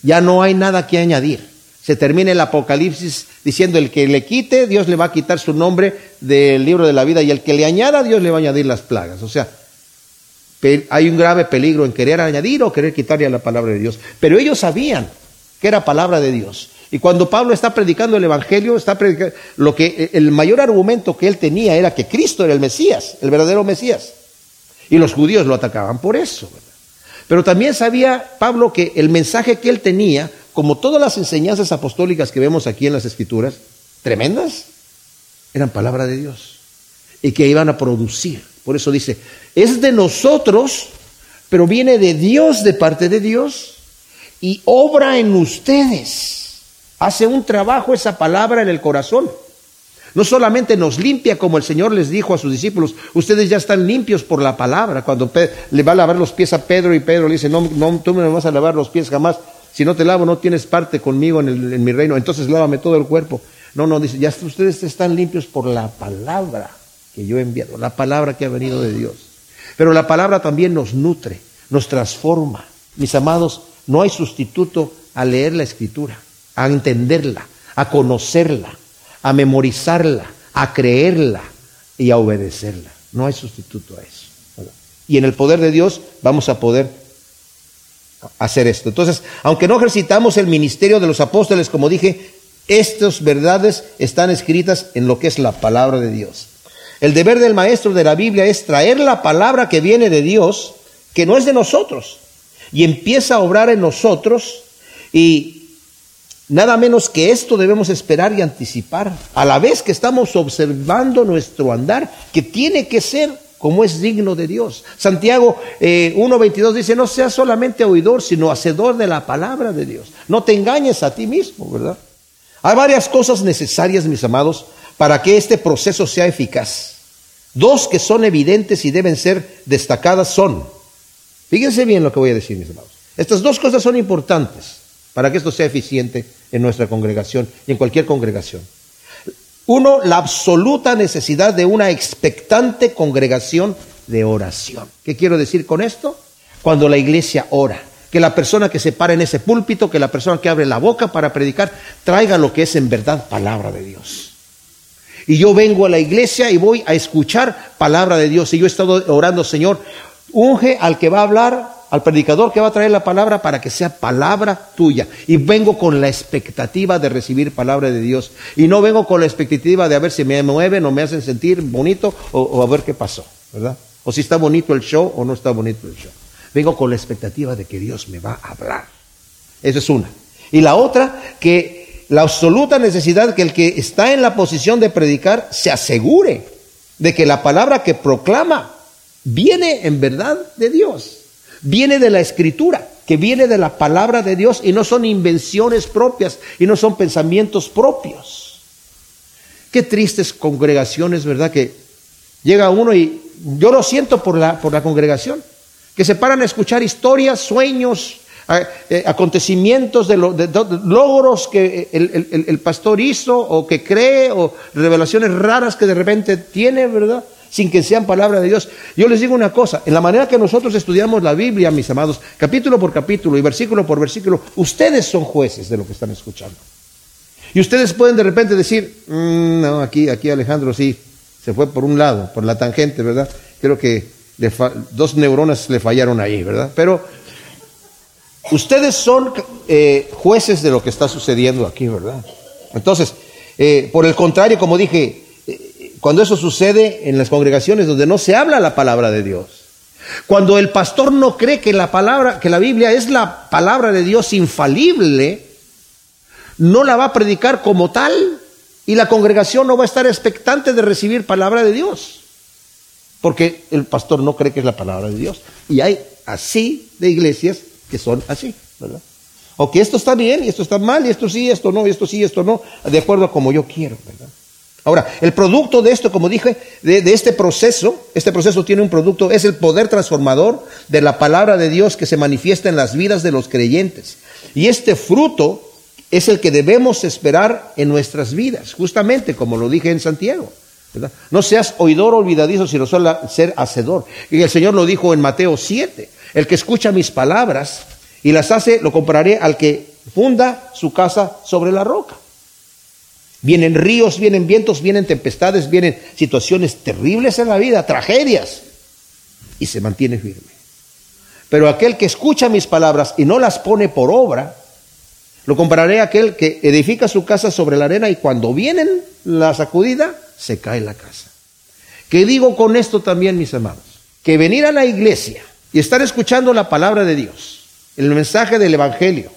Ya no hay nada que añadir. Se termina el Apocalipsis diciendo el que le quite, Dios le va a quitar su nombre del libro de la vida y el que le añada, Dios le va a añadir las plagas. O sea, hay un grave peligro en querer añadir o querer quitarle a la palabra de Dios. Pero ellos sabían que era palabra de Dios. Y cuando Pablo está predicando el Evangelio, está predicando, lo que el mayor argumento que él tenía era que Cristo era el Mesías, el verdadero Mesías. Y los judíos lo atacaban por eso. Pero también sabía Pablo que el mensaje que él tenía, como todas las enseñanzas apostólicas que vemos aquí en las Escrituras, tremendas, eran palabra de Dios. Y que iban a producir. Por eso dice, es de nosotros, pero viene de Dios, de parte de Dios, y obra en ustedes hace un trabajo esa palabra en el corazón. No solamente nos limpia como el Señor les dijo a sus discípulos, ustedes ya están limpios por la palabra. Cuando le va a lavar los pies a Pedro y Pedro le dice, no, no tú me vas a lavar los pies jamás. Si no te lavo no tienes parte conmigo en, en mi reino, entonces lávame todo el cuerpo. No, no, dice, ya ustedes están limpios por la palabra que yo he enviado, la palabra que ha venido de Dios. Pero la palabra también nos nutre, nos transforma. Mis amados, no hay sustituto a leer la escritura a entenderla, a conocerla, a memorizarla, a creerla y a obedecerla. No hay sustituto a eso. Y en el poder de Dios vamos a poder hacer esto. Entonces, aunque no ejercitamos el ministerio de los apóstoles, como dije, estas verdades están escritas en lo que es la palabra de Dios. El deber del maestro de la Biblia es traer la palabra que viene de Dios, que no es de nosotros, y empieza a obrar en nosotros y Nada menos que esto debemos esperar y anticipar, a la vez que estamos observando nuestro andar, que tiene que ser como es digno de Dios. Santiago 1.22 eh, dice, no seas solamente oidor, sino hacedor de la palabra de Dios. No te engañes a ti mismo, ¿verdad? Hay varias cosas necesarias, mis amados, para que este proceso sea eficaz. Dos que son evidentes y deben ser destacadas son, fíjense bien lo que voy a decir, mis amados. Estas dos cosas son importantes para que esto sea eficiente en nuestra congregación y en cualquier congregación. Uno, la absoluta necesidad de una expectante congregación de oración. ¿Qué quiero decir con esto? Cuando la iglesia ora, que la persona que se para en ese púlpito, que la persona que abre la boca para predicar, traiga lo que es en verdad palabra de Dios. Y yo vengo a la iglesia y voy a escuchar palabra de Dios. Y yo he estado orando, Señor, unge al que va a hablar al predicador que va a traer la palabra para que sea palabra tuya. Y vengo con la expectativa de recibir palabra de Dios. Y no vengo con la expectativa de a ver si me mueven o me hacen sentir bonito o, a ver qué pasó, ¿verdad? O si está bonito el show o no está bonito el show. vengo con la expectativa de que Dios me va a hablar. Esa es una. Y la otra, que la absoluta necesidad que el que está en la posición de predicar se asegure de que la palabra que proclama viene en verdad de Dios, viene de la escritura, que viene de la palabra de Dios y no son invenciones propias y no son pensamientos propios. Qué tristes congregaciones, ¿verdad? Que llega uno y yo lo siento por la, por la congregación, que se paran a escuchar historias, sueños, eh, acontecimientos de, logros que el, pastor hizo o que cree o revelaciones raras que de repente tiene, ¿verdad? Sin que sean palabra de Dios. Yo les digo una cosa, en la manera que nosotros estudiamos la Biblia, mis amados, capítulo por capítulo y versículo por versículo, ustedes son jueces de lo que están escuchando. Y ustedes pueden de repente decir, mm, no, aquí, aquí Alejandro sí, se fue por un lado, por la tangente, ¿verdad? Creo que dos neuronas le fallaron ahí, ¿verdad? Pero Ustedes son eh, jueces de lo que está sucediendo aquí, ¿verdad? Entonces, eh, por el contrario, como dije, cuando eso sucede en las congregaciones donde no se habla la palabra de Dios, cuando el pastor no cree que la palabra, que la Biblia es la palabra de Dios infalible, no la va a predicar como tal y la congregación no va a estar expectante de recibir palabra de Dios, porque el pastor no cree que es la palabra de Dios. Y hay así de iglesias que son así, ¿verdad? O que esto está bien y esto está mal y esto sí, esto no, y esto sí, esto no, de acuerdo a como yo quiero, ¿verdad? Ahora, el producto de esto, como dije, de, este proceso, este proceso tiene un producto, es el poder transformador de la palabra de Dios que se manifiesta en las vidas de los creyentes. Y este fruto es el que debemos esperar en nuestras vidas, justamente como lo dije en Santiago. ¿verdad? No seas oidor olvidadizo, sino solo ser hacedor. Y el Señor lo dijo en Mateo 7. El que escucha mis palabras y las hace, lo compararé al que funda su casa sobre la roca. Vienen ríos, vienen vientos, vienen tempestades, vienen situaciones terribles en la vida, tragedias, y se mantiene firme. Pero aquel que escucha mis palabras y no las pone por obra, lo compararé a aquel que edifica su casa sobre la arena y cuando vienen la sacudida, se cae la casa. ¿Qué digo con esto también, mis amados? Que venir a la iglesia y estar escuchando la palabra de Dios, el mensaje del Evangelio,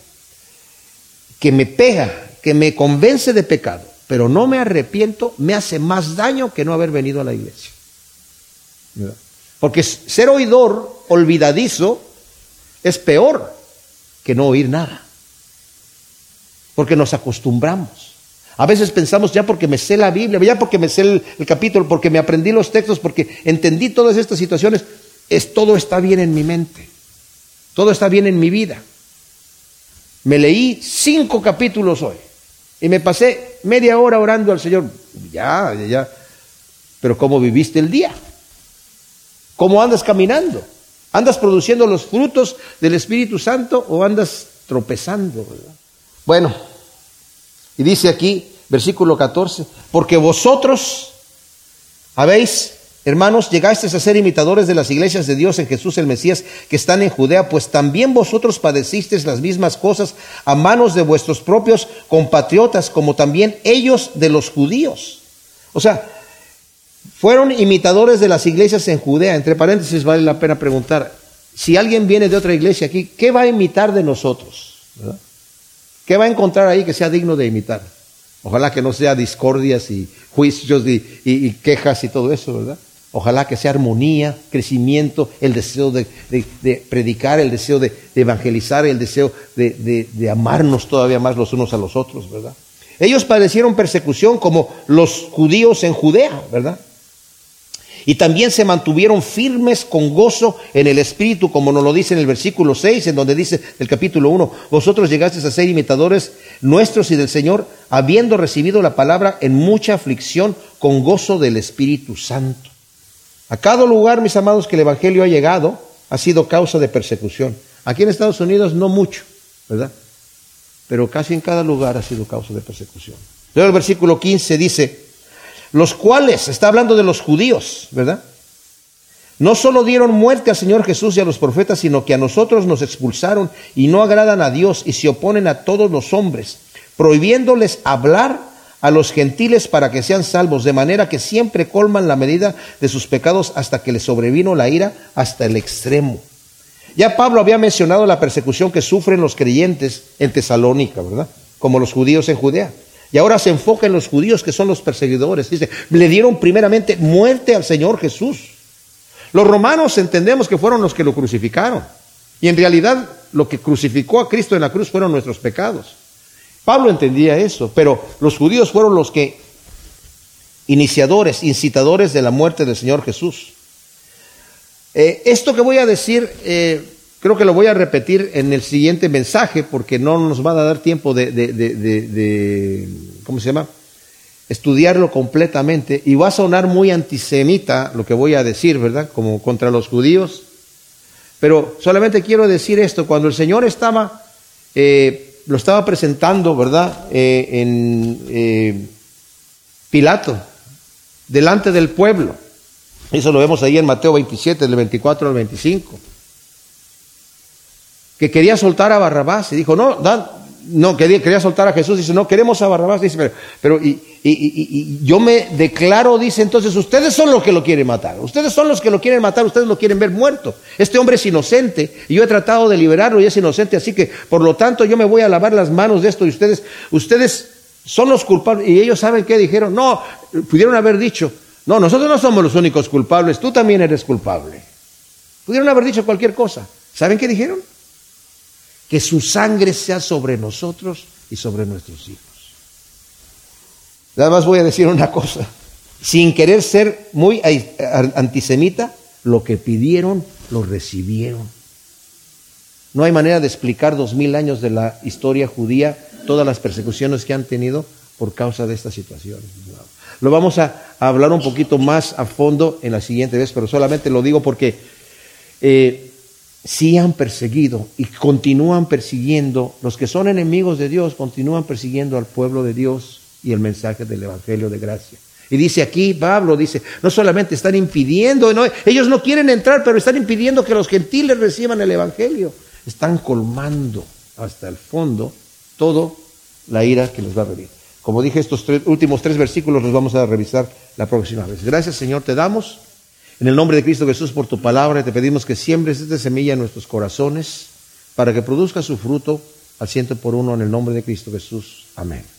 que me pega, que me convence de pecado, pero no me arrepiento, me hace más daño que no haber venido a la iglesia. Porque ser oidor olvidadizo es peor que no oír nada. Porque nos acostumbramos. A veces pensamos ya porque me sé la Biblia, ya porque me sé el, el capítulo, porque me aprendí los textos, porque entendí todas estas situaciones, es todo está bien en mi mente, todo está bien en mi vida. Me leí cinco capítulos hoy y me pasé media hora orando al Señor. Ya, ya, pero ¿cómo viviste el día? ¿Cómo andas caminando? ¿Andas produciendo los frutos del Espíritu Santo o andas tropezando? Bueno, y dice aquí, versículo 14, porque vosotros habéis Hermanos, llegasteis a ser imitadores de las iglesias de Dios en Jesús el Mesías que están en Judea, pues también vosotros padecisteis las mismas cosas a manos de vuestros propios compatriotas, como también ellos de los judíos. O sea, fueron imitadores de las iglesias en Judea. Entre paréntesis, vale la pena preguntar, si alguien viene de otra iglesia aquí, ¿qué va a imitar de nosotros? ¿Qué va a encontrar ahí que sea digno de imitar? Ojalá que no sea discordias y juicios y quejas y todo eso, ¿verdad? Ojalá que sea armonía, crecimiento, el deseo de, predicar, el deseo de, evangelizar, el deseo de, amarnos todavía más los unos a los otros, ¿verdad? Ellos padecieron persecución como los judíos en Judea, ¿verdad? Y también se mantuvieron firmes con gozo en el Espíritu, como nos lo dice en el versículo 6, en donde dice el capítulo 1, vosotros llegasteis a ser imitadores nuestros y del Señor, habiendo recibido la palabra en mucha aflicción con gozo del Espíritu Santo. A cada lugar, mis amados, que el Evangelio ha llegado, ha sido causa de persecución. Aquí en Estados Unidos no mucho, ¿verdad? Pero casi en cada lugar ha sido causa de persecución. Luego el versículo 15 dice, los cuales, está hablando de los judíos, ¿verdad? No solo dieron muerte al Señor Jesús y a los profetas, sino que a nosotros nos expulsaron y no agradan a Dios y se oponen a todos los hombres, prohibiéndoles hablar a los gentiles para que sean salvos, de manera que siempre colman la medida de sus pecados hasta que les sobrevino la ira hasta el extremo. Ya Pablo había mencionado la persecución que sufren los creyentes en Tesalónica, ¿verdad? Como los judíos en Judea. Y ahora se enfoca en los judíos que son los perseguidores. Dice, le dieron primeramente muerte al Señor Jesús. Los romanos entendemos que fueron los que lo crucificaron. Y en realidad lo que crucificó a Cristo en la cruz fueron nuestros pecados. Pablo entendía eso, pero los judíos fueron los que iniciadores, incitadores de la muerte del Señor Jesús. Eh, esto que voy a decir, eh, creo que lo voy a repetir en el siguiente mensaje, porque no nos va a dar tiempo de, de, de ¿cómo se llama? Estudiarlo completamente. Y va a sonar muy antisemita lo que voy a decir, ¿verdad? Como contra los judíos. Pero solamente quiero decir esto, cuando el Señor estaba, eh, lo estaba presentando, ¿verdad? en Pilato, delante del pueblo. Eso lo vemos ahí en Mateo 27, del 24 al 25. Que quería soltar a Barrabás y dijo, no, no, quería, quería, soltar a Jesús. Dice, no, queremos a Barrabás. Dice, pero, pero y, y, yo me declaro, dice entonces, ustedes son los que lo quieren matar. Ustedes son los que lo quieren matar, ustedes lo quieren ver muerto. Este hombre es inocente y yo he tratado de liberarlo y es inocente. Así que, por lo tanto, yo me voy a lavar las manos de esto y ustedes, ustedes son los culpables. Y ellos saben qué dijeron. No, pudieron haber dicho, no, nosotros no somos los únicos culpables, tú también eres culpable. Pudieron haber dicho cualquier cosa. ¿Saben qué dijeron? Que su sangre sea sobre nosotros y sobre nuestros hijos. Nada más voy a decir una cosa. Sin querer ser muy antisemita, lo que pidieron lo recibieron. No hay manera de explicar dos mil años de la historia judía todas las persecuciones que han tenido por causa de esta situación. Lo vamos a, hablar un poquito más a fondo en la siguiente vez, pero solamente lo digo porque eh, sí han perseguido y continúan persiguiendo, los que son enemigos de Dios continúan persiguiendo al pueblo de Dios y el mensaje del Evangelio de gracia. Y dice aquí, Pablo dice, no solamente están impidiendo, ellos no quieren entrar, pero están impidiendo que los gentiles reciban el Evangelio. Están colmando hasta el fondo todo la ira que les va a venir. Como dije, estos últimos tres versículos los vamos a revisar la próxima vez. Gracias, Señor, te damos. En el nombre de Cristo Jesús por tu palabra, te pedimos que siembres esta semilla en nuestros corazones para que produzca su fruto al ciento por uno en el nombre de Cristo Jesús. Amén.